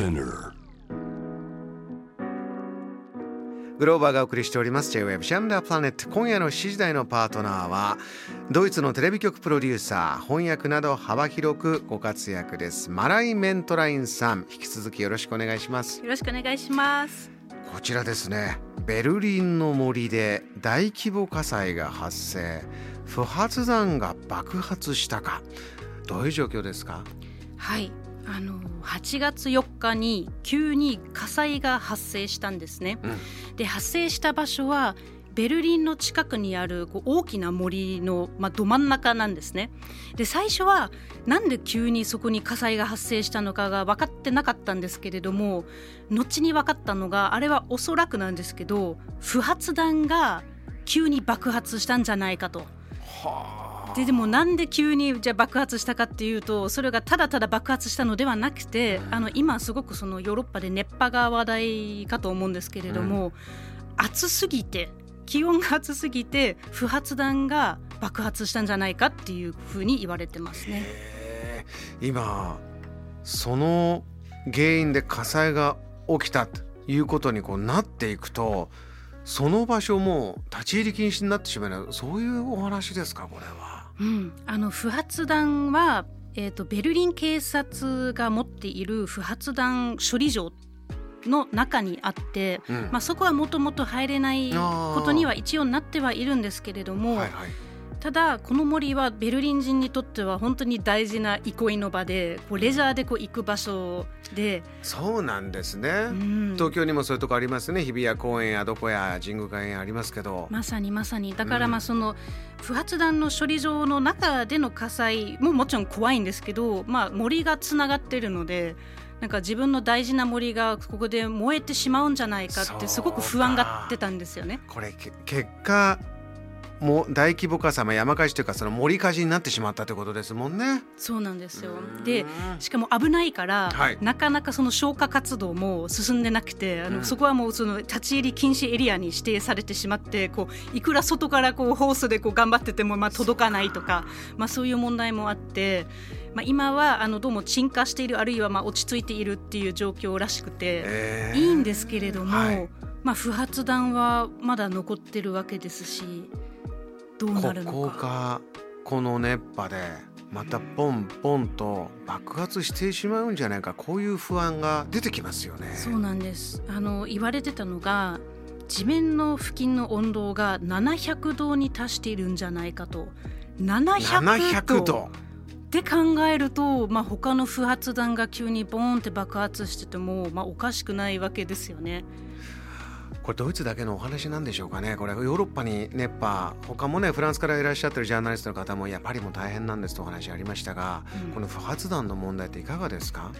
Spinner. グローバーがお送りしております。J-Web シャンダープラネット今夜の7時台のパートナーはドイツのテレビ局プロデューサー翻訳など幅広くご活躍です。マライ・メントラインさん。引き続きよろしくお願いします。よろしくお願いします。こちらですね。ベルリンの森で大規模火災が発生。不発弾が爆発したか。どういう状況ですか？はいあの8月4日に急に火災が発生したんですね、うん。で発生した場所はベルリンの近くにあるこう大きな森の、まあ、ど真ん中なんですね。で最初はなんで急にそこに火災が発生したのかが分かってなかったんですけれども後に分かったのがあれはおそらくなんですけど不発弾が急に爆発したんじゃないかと。ででもなんで急にじゃあ爆発したかっていうとそれがただただ爆発したのではなくてあの今すごくそのヨーロッパで熱波が話題かと思うんですけれども、暑すぎて気温が暑すぎて不発弾が爆発したんじゃないかっていうふうに言われてますね。今その原因で火災が起きたということにこうなっていくとその場所も立ち入り禁止になってしまうそういうお話ですかこれは。うん、あの不発弾は、えー、とベルリン警察が持っている不発弾処理場の中にあって、うん。まあ、そこはもともと入れないことには一応なってはいるんですけれども、はいはいただこの森はベルリン人にとっては本当に大事な憩いの場でこうレジャーでこう行く場所で、そうなんですね。うん。東京にもそういうとこありますね。日比谷公園やどこや神宮外苑ありますけど、まさにまさに。だからうん。まあその不発弾の処理場の中での火災ももちろん怖いんですけど、まあ、森がつながってるのでなんか自分の大事な森がここで燃えてしまうんじゃないかってすごく不安がってたんですよね。これけ結果もう大規模火災、まあ、山火事というかその森火事になってしまったということですもんね。そうなんですよ。うん。でしかも危ないから、はい。なかなかその消火活動も進んでなくてあの、うん。そこはもうその立ち入り禁止エリアに指定されてしまってこういくら外からこうホースでこう頑張っててもまあ届かないとかまあ、そういう問題もあって、まあ、今はあのどうも鎮火しているあるいはまあ落ち着いているっていう状況らしくて、えー。いいんですけれども、はい。まあ、不発弾はまだ残ってるわけですしどうなるのか。ここがこの熱波でまたポンポンと爆発してしまうんじゃないかこういう不安が出てきますよね。そうなんですあの言われてたのが地面の付近の温度が700度に達しているんじゃないかと700 700度度って考えると、まあ、他の不発弾が急にボーンって爆発してても、まあ、おかしくないわけですよね。これドイツだけのお話なんでしょうかね。これヨーロッパに熱波他もねフランスからいらっしゃってるジャーナリストの方もやっぱりもう大変なんですとお話ありましたが、うん。この不発弾の問題っていかがですか？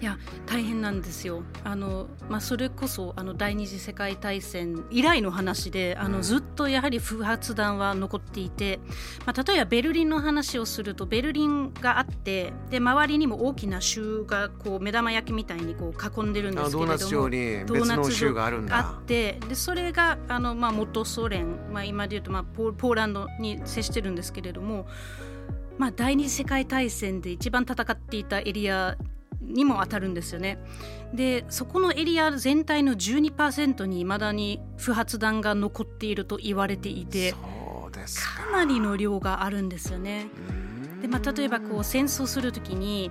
いや大変なんですよ。あの、まあ、それこそあの第二次世界大戦以来の話であの、うんずっとやはり不発弾は残っていて、まあ、例えばベルリンの話をするとベルリンがあってで周りにも大きな州がこう目玉焼きみたいにこう囲んでるんですけれどもあドーナツ状に別の州があるんだてでそれがあの、まあ、元ソ連、まあ、今でいうと、まあ、ポーポーランドに接してるんですけれども、まあ、第二次世界大戦で一番戦っていたエリアにも当たるんですよね。でそこのエリア全体の12%にいまだに不発弾が残っていると言われていてかかなりの量があるんですよね。でまあ、例えばこう戦争する時に、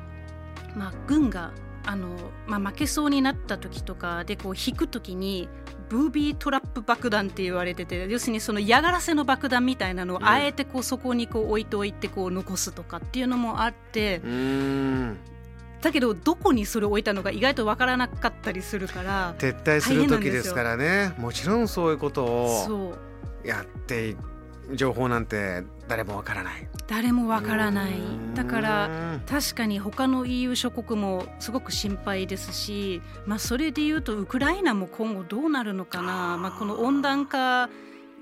まあ、軍があの、まあ、負けそうになった時とかでこう引く時にブービートラップ爆弾って言われてて要するにその嫌がらせの爆弾みたいなのをうん。あえてこうそこにこう置いておいてこう残すとかっていうのもあってうーん。だけどどこにそれを置いたのか意外とわからなかったりするから撤退する時ですからね。もちろんそういうことをやってい情報なんて誰もわからない。誰もわからない。うん。だから確かに他の EU 諸国もすごく心配ですし、まあ、それでいうとウクライナも今後どうなるのかな。まあ、この温暖化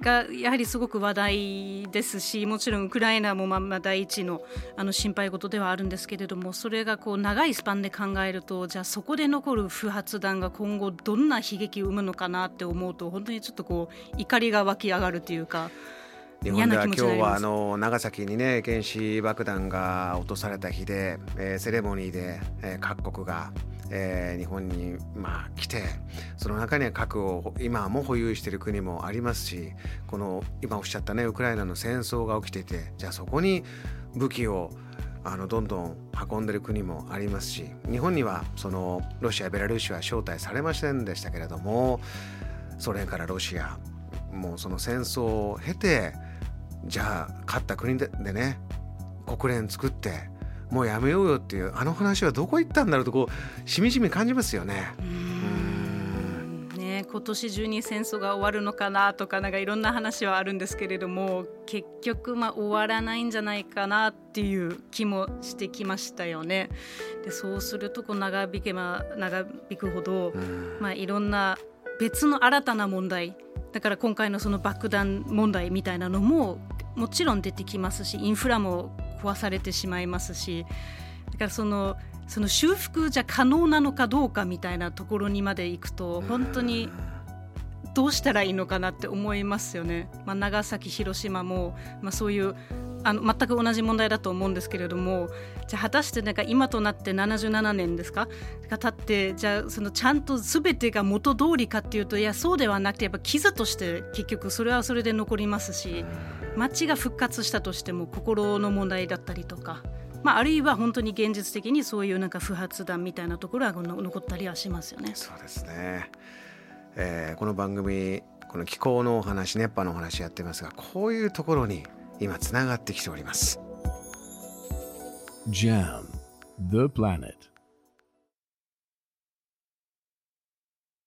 がやはりすごく話題ですしもちろんウクライナもまあまあ第一のあの心配事ではあるんですけれどもそれがこう長いスパンで考えるとじゃあそこで残る不発弾が今後どんな悲劇を生むのかなって思うと本当にちょっとこう怒りが湧き上がるというか。日本では今日はあの長崎にね原子爆弾が落とされた日で、えー、セレモニーで、えー、各国が、えー、日本にまあ来てその中には核を今も保有している国もありますしこの今おっしゃったねウクライナの戦争が起きていてじゃあそこに武器をあのどんどん運んでる国もありますし日本にはそのロシアベラルーシは招待されませんでしたけれどもソ連からロシアもうその戦争を経てじゃあ勝った国でね国連作ってもうやめようよっていうあの話はどこ行ったんだろうとこうしみじみ感じますよね。ね今年中に戦争が終わるのかなとかなんかいろんな話はあるんですけれども結局まあ終わらないんじゃないかなっていう気もしてきましたよね。でそうするとこう長引けば長引くほど、まあ、いろんな別の新たな問題だから今回のその爆弾問題みたいなのももちろん出てきますしインフラも壊されてしまいますしだからそのその修復じゃ可能なのかどうかみたいなところにまで行くと本当にどうしたらいいのかなって思いますよね。まあ、長崎広島も、まあ、そういうあの全く同じ問題だと思うんですけれどもじゃあ果たしてなんか今となって77年ですか？が経ってじゃあそのちゃんと全てが元通りかっていうといやそうではなくてやっぱ傷として結局それはそれで残りますし街が復活したとしても心の問題だったりとか。まあ、あるいは本当に現実的にそういうなんか不発弾みたいなところは残ったりはしますよね。そうですね、えー、この番組この気候のお話熱波のお話やってますがこういうところに今つながってきております。JAM The Planet